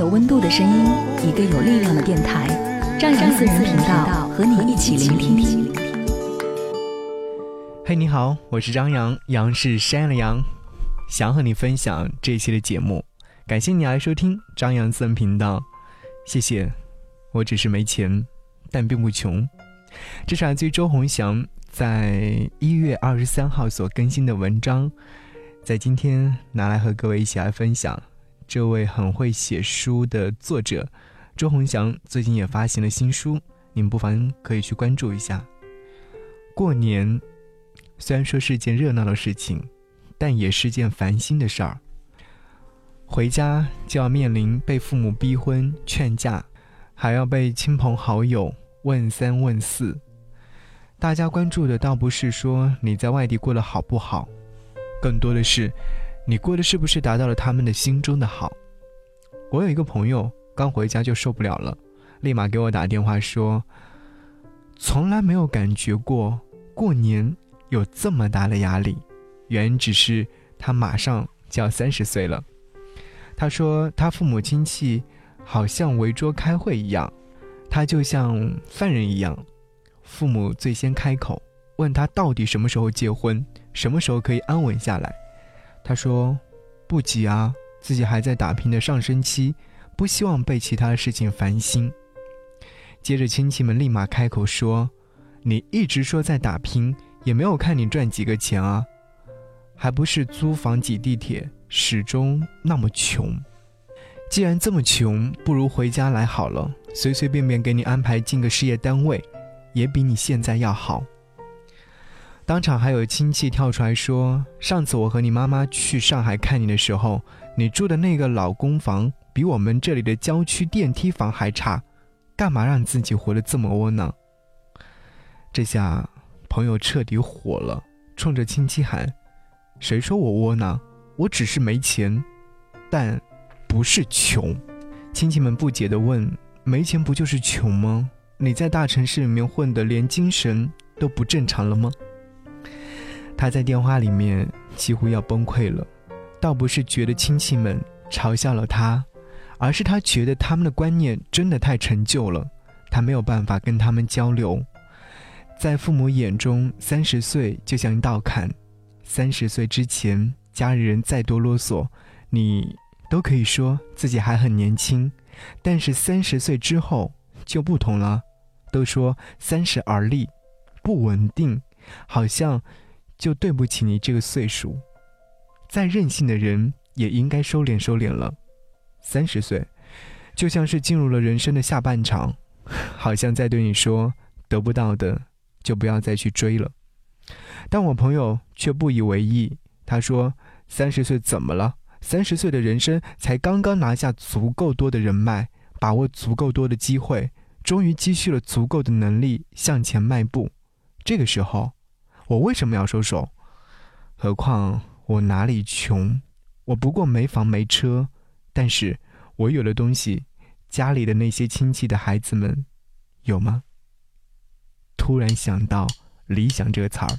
有温度的声音，一个有力量的电台，张扬私人频道和你一起聆听。嘿，你好，我是张扬，杨是山的羊，想和你分享这期的节目，感谢你来收听张扬私人频道，谢谢。我只是没钱，但并不穷。这是来自于周鸿祥在一月二十三号所更新的文章，在今天拿来和各位一起来分享。这位很会写书的作者周鸿祥最近也发行了新书，您不妨可以去关注一下。过年虽然说是件热闹的事情，但也是件烦心的事儿。回家就要面临被父母逼婚劝嫁，还要被亲朋好友问三问四。大家关注的倒不是说你在外地过得好不好，更多的是。你过的是不是达到了他们的心中的好？我有一个朋友刚回家就受不了了，立马给我打电话说：“从来没有感觉过过年有这么大的压力，原因只是他马上就要三十岁了。”他说他父母亲戚好像围桌开会一样，他就像犯人一样，父母最先开口问他到底什么时候结婚，什么时候可以安稳下来。他说：“不急啊，自己还在打拼的上升期，不希望被其他事情烦心。”接着亲戚们立马开口说：“你一直说在打拼，也没有看你赚几个钱啊，还不是租房挤地铁，始终那么穷。既然这么穷，不如回家来好了，随随便便给你安排进个事业单位，也比你现在要好。”当场还有亲戚跳出来说：“上次我和你妈妈去上海看你的时候，你住的那个老公房比我们这里的郊区电梯房还差，干嘛让自己活得这么窝囊？”这下朋友彻底火了，冲着亲戚喊：“谁说我窝囊？我只是没钱，但不是穷。”亲戚们不解地问：“没钱不就是穷吗？你在大城市里面混得连精神都不正常了吗？”他在电话里面几乎要崩溃了，倒不是觉得亲戚们嘲笑了他，而是他觉得他们的观念真的太陈旧了，他没有办法跟他们交流。在父母眼中，三十岁就像一道坎，三十岁之前，家里人再多啰嗦，你都可以说自己还很年轻，但是三十岁之后就不同了，都说三十而立，不稳定，好像。就对不起你这个岁数，再任性的人也应该收敛收敛了。三十岁，就像是进入了人生的下半场，好像在对你说：得不到的就不要再去追了。但我朋友却不以为意，他说：三十岁怎么了？三十岁的人生才刚刚拿下足够多的人脉，把握足够多的机会，终于积蓄了足够的能力向前迈步。这个时候。我为什么要收手？何况我哪里穷？我不过没房没车，但是我有的东西，家里的那些亲戚的孩子们，有吗？突然想到“理想”这个词儿。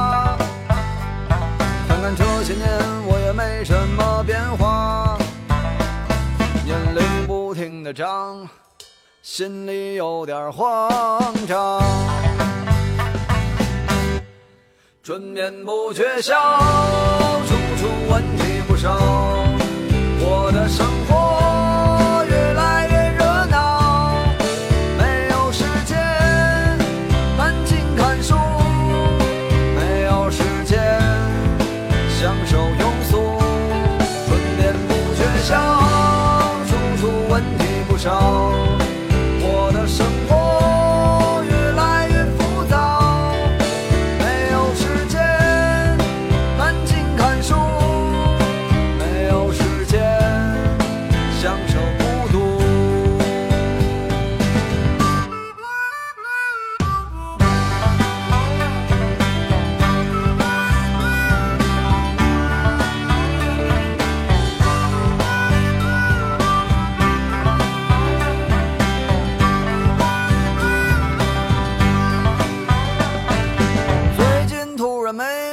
看这些年我也没什么变化，年龄不停的长，心里有点慌张。春眠不觉晓，处处问题不少，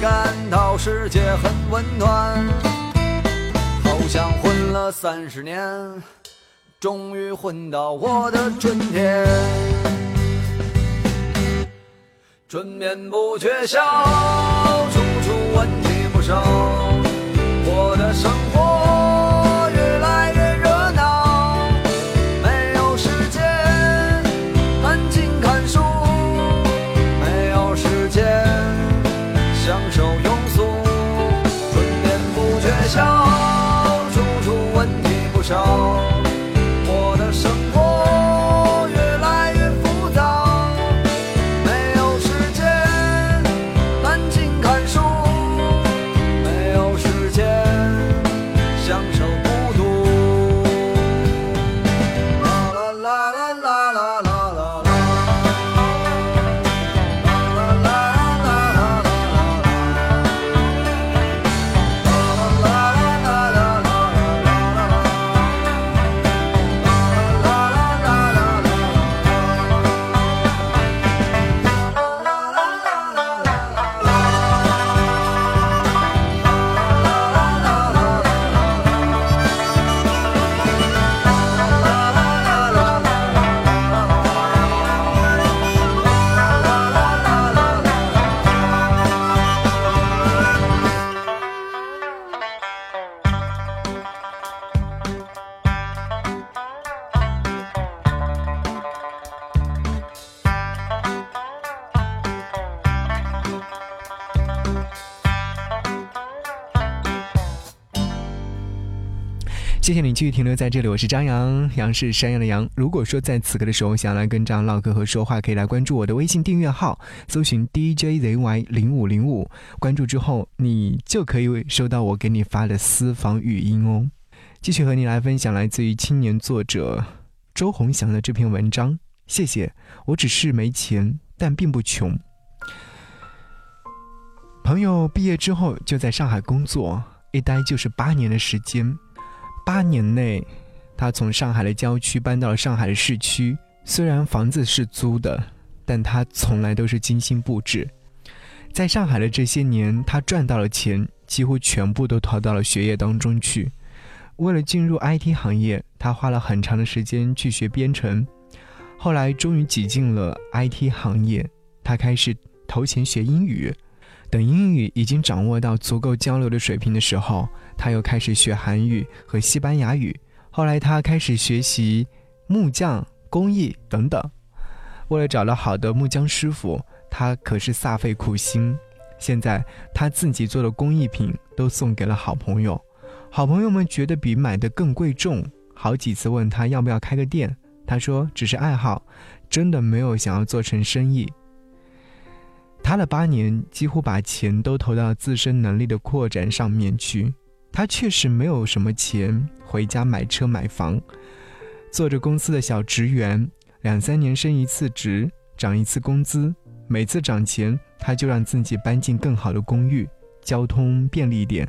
感到世界很温暖，好像混了三十年，终于混到我的春天。春眠不觉晓，处处闻啼不少，我的生谢谢你继续停留在这里，我是张扬，杨是山羊的羊。如果说在此刻的时候想要来跟张扬唠嗑和说话，可以来关注我的微信订阅号，搜寻 DJZY 零五零五，关注之后你就可以收到我给你发的私房语音哦。继续和你来分享来自于青年作者周鸿祥的这篇文章。谢谢，我只是没钱，但并不穷。朋友毕业之后就在上海工作，一待就是八年的时间。八年内，他从上海的郊区搬到了上海的市区。虽然房子是租的，但他从来都是精心布置。在上海的这些年，他赚到了钱，几乎全部都投到了学业当中去。为了进入 IT 行业，他花了很长的时间去学编程。后来终于挤进了 IT 行业，他开始投钱学英语。等英语已经掌握到足够交流的水平的时候，他又开始学韩语和西班牙语。后来他开始学习木匠、工艺等等。为了找到好的木匠师傅，他可是煞费苦心。现在他自己做的工艺品都送给了好朋友，好朋友们觉得比买的更贵重，好几次问他要不要开个店，他说只是爱好，真的没有想要做成生意。他的八年几乎把钱都投到自身能力的扩展上面去。他确实没有什么钱回家买车买房，做着公司的小职员，两三年升一次职，涨一次工资。每次涨钱，他就让自己搬进更好的公寓，交通便利点，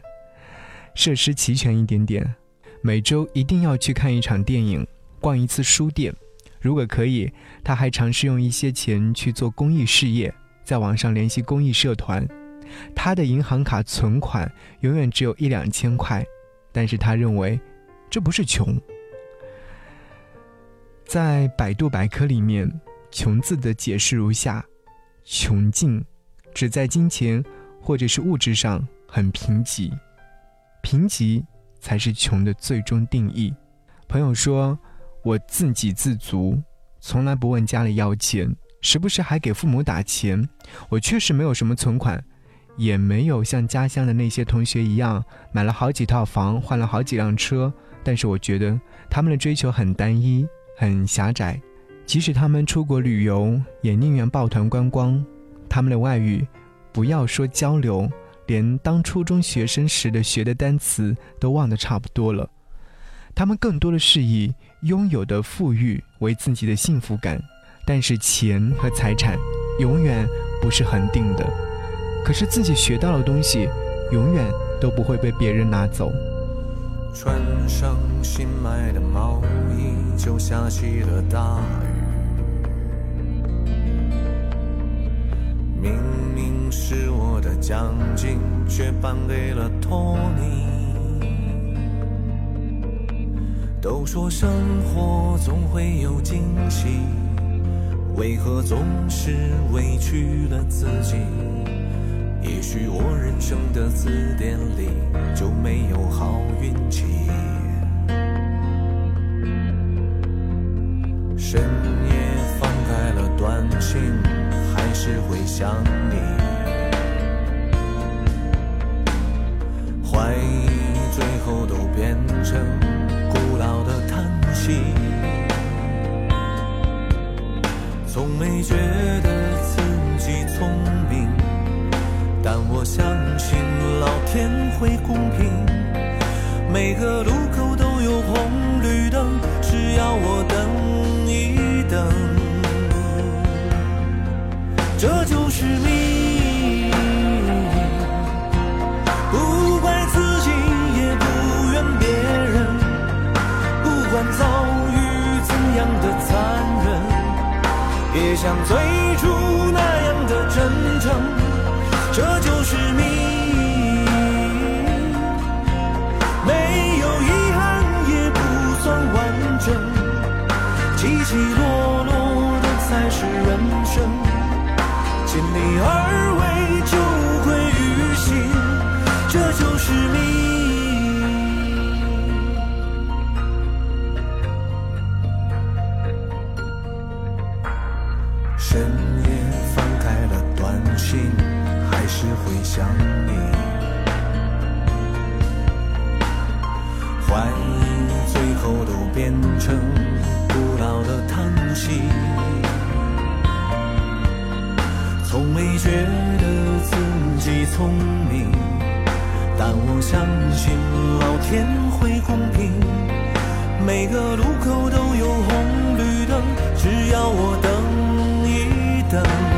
设施齐全一点点。每周一定要去看一场电影，逛一次书店。如果可以，他还尝试用一些钱去做公益事业，在网上联系公益社团。他的银行卡存款永远只有一两千块，但是他认为这不是穷。在百度百科里面，“穷”字的解释如下：穷尽，指在金钱或者是物质上很贫瘠，贫瘠才是穷的最终定义。朋友说：“我自给自足，从来不问家里要钱，时不时还给父母打钱。我确实没有什么存款。”也没有像家乡的那些同学一样买了好几套房，换了好几辆车。但是我觉得他们的追求很单一，很狭窄。即使他们出国旅游，也宁愿抱团观光。他们的外语，不要说交流，连当初中学生时的学的单词都忘得差不多了。他们更多的是以拥有的富裕为自己的幸福感。但是钱和财产，永远不是恒定的。可是自己学到的东西，永远都不会被别人拿走。穿上新买的毛衣，就下起了大雨。明明是我的奖金，却颁给了托尼。都说生活总会有惊喜，为何总是委屈了自己？也许我人生的字典里就没有好运气。深夜翻开了短信，还是会想你。怀疑最后都变成古老的叹息。从没觉天会公平，每个路觉得自己聪明，但我相信老天会公平。每个路口都有红绿灯，只要我等一等。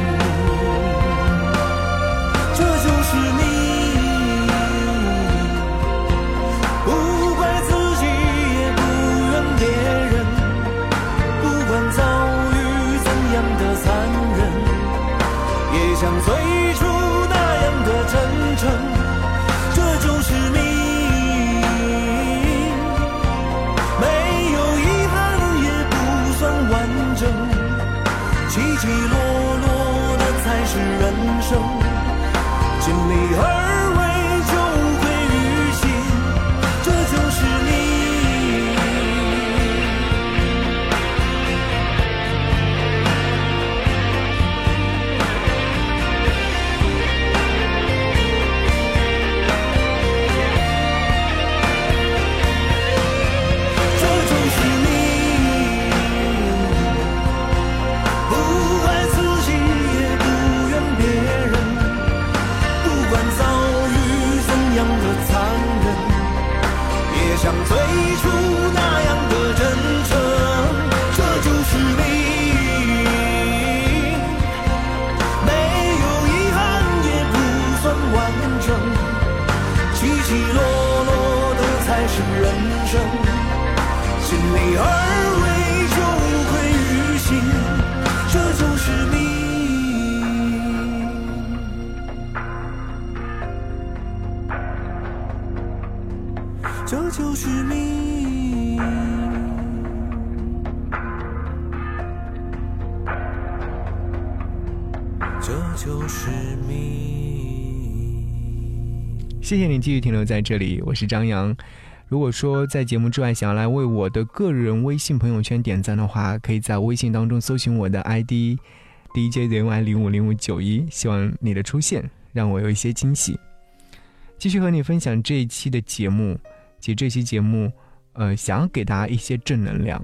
起起落落的才是人生，经历而。谢谢你继续停留在这里，我是张扬。如果说在节目之外想要来为我的个人微信朋友圈点赞的话，可以在微信当中搜寻我的 ID DJZY 零五零五九一，希望你的出现让我有一些惊喜。继续和你分享这一期的节目，其实这期节目，呃，想要给大家一些正能量。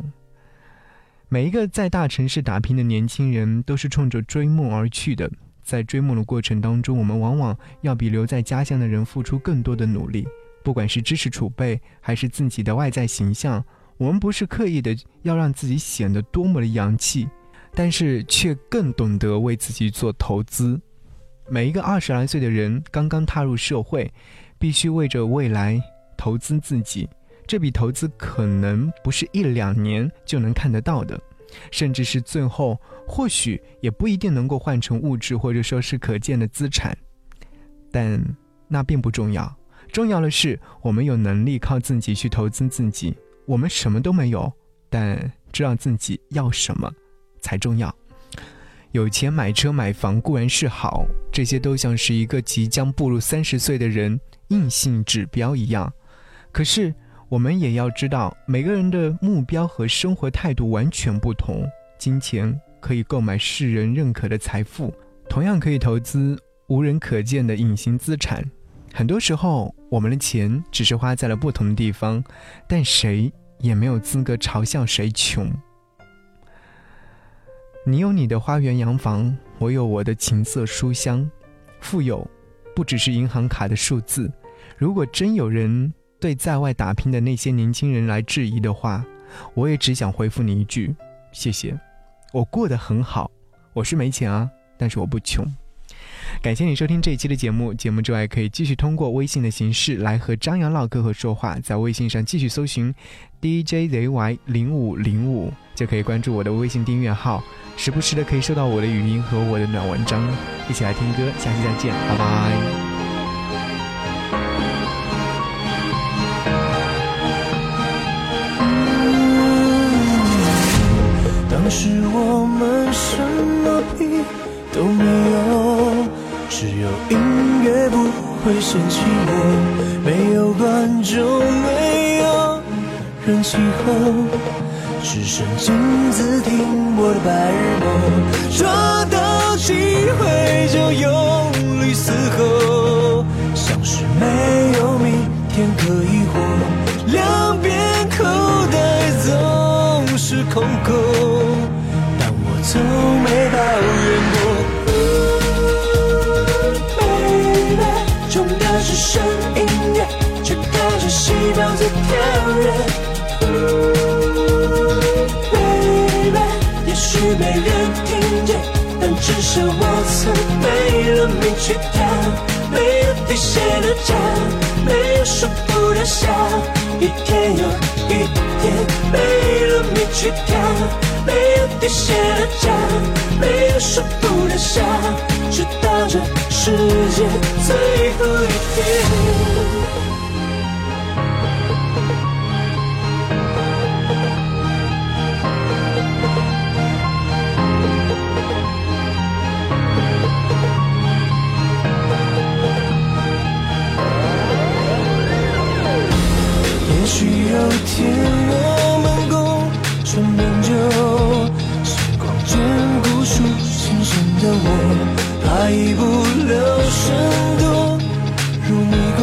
每一个在大城市打拼的年轻人，都是冲着追梦而去的。在追梦的过程当中，我们往往要比留在家乡的人付出更多的努力。不管是知识储备，还是自己的外在形象，我们不是刻意的要让自己显得多么的洋气，但是却更懂得为自己做投资。每一个二十来岁的人刚刚踏入社会，必须为着未来投资自己。这笔投资可能不是一两年就能看得到的，甚至是最后或许也不一定能够换成物质或者说是可见的资产。但那并不重要，重要的是我们有能力靠自己去投资自己。我们什么都没有，但知道自己要什么才重要。有钱买车买房固然是好，这些都像是一个即将步入三十岁的人硬性指标一样。可是我们也要知道，每个人的目标和生活态度完全不同。金钱可以购买世人认可的财富，同样可以投资无人可见的隐形资产。很多时候，我们的钱只是花在了不同的地方，但谁也没有资格嘲笑谁穷。你有你的花园洋房，我有我的琴瑟书香。富有，不只是银行卡的数字。如果真有人对在外打拼的那些年轻人来质疑的话，我也只想回复你一句：谢谢。我过得很好，我是没钱啊，但是我不穷。感谢你收听这一期的节目。节目之外，可以继续通过微信的形式来和张扬唠嗑和说话。在微信上继续搜寻 DJZY 零五零五，就可以关注我的微信订阅号，时不时的可以收到我的语音和我的暖文章。一起来听歌，下期再见，拜拜。么屁都没有，只有音乐不会嫌弃我，没有观众，没有人气候，只剩镜子听我的白日梦。抓到机会就用力嘶吼，像是没有明天可以活，两边口袋总是空空，细胞在跳。Baby，也许没人听见，但至少我曾没了命去跳，没有底线的家，没有束缚的笑，一天又一天，没了命去跳，没有底线的家，没有束缚的笑，我怕一不留神堕入迷宫，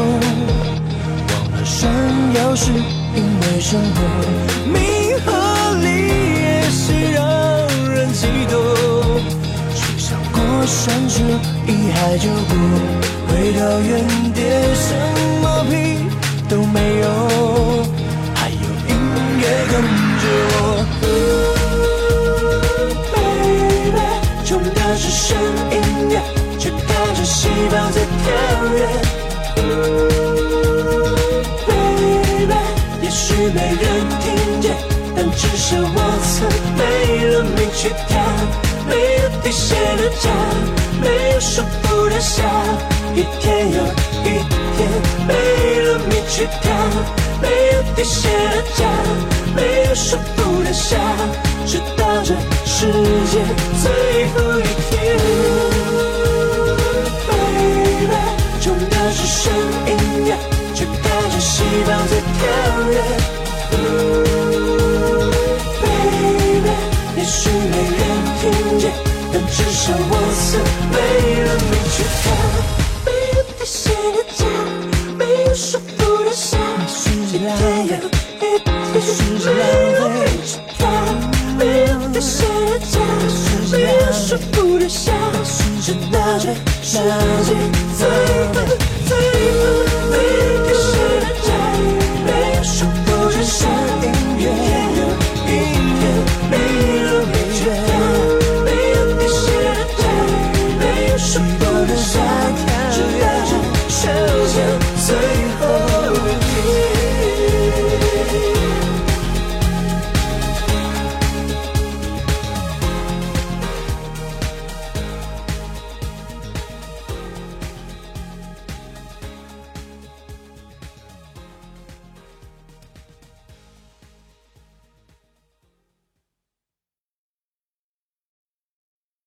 忘了闪耀是因为生活，名和利也是让人激动，却想过山车，一海就过，回到原点，什么屁都没有，还有音乐跟着我。我曾没了命去跳，没有底线的家，没有束缚的笑，一天又一天没了你去跳，没有底线的家，没有束缚的笑，直到这世界最后一天。Baby，重要是声音呀，却带着细胞在跳但至少我是为了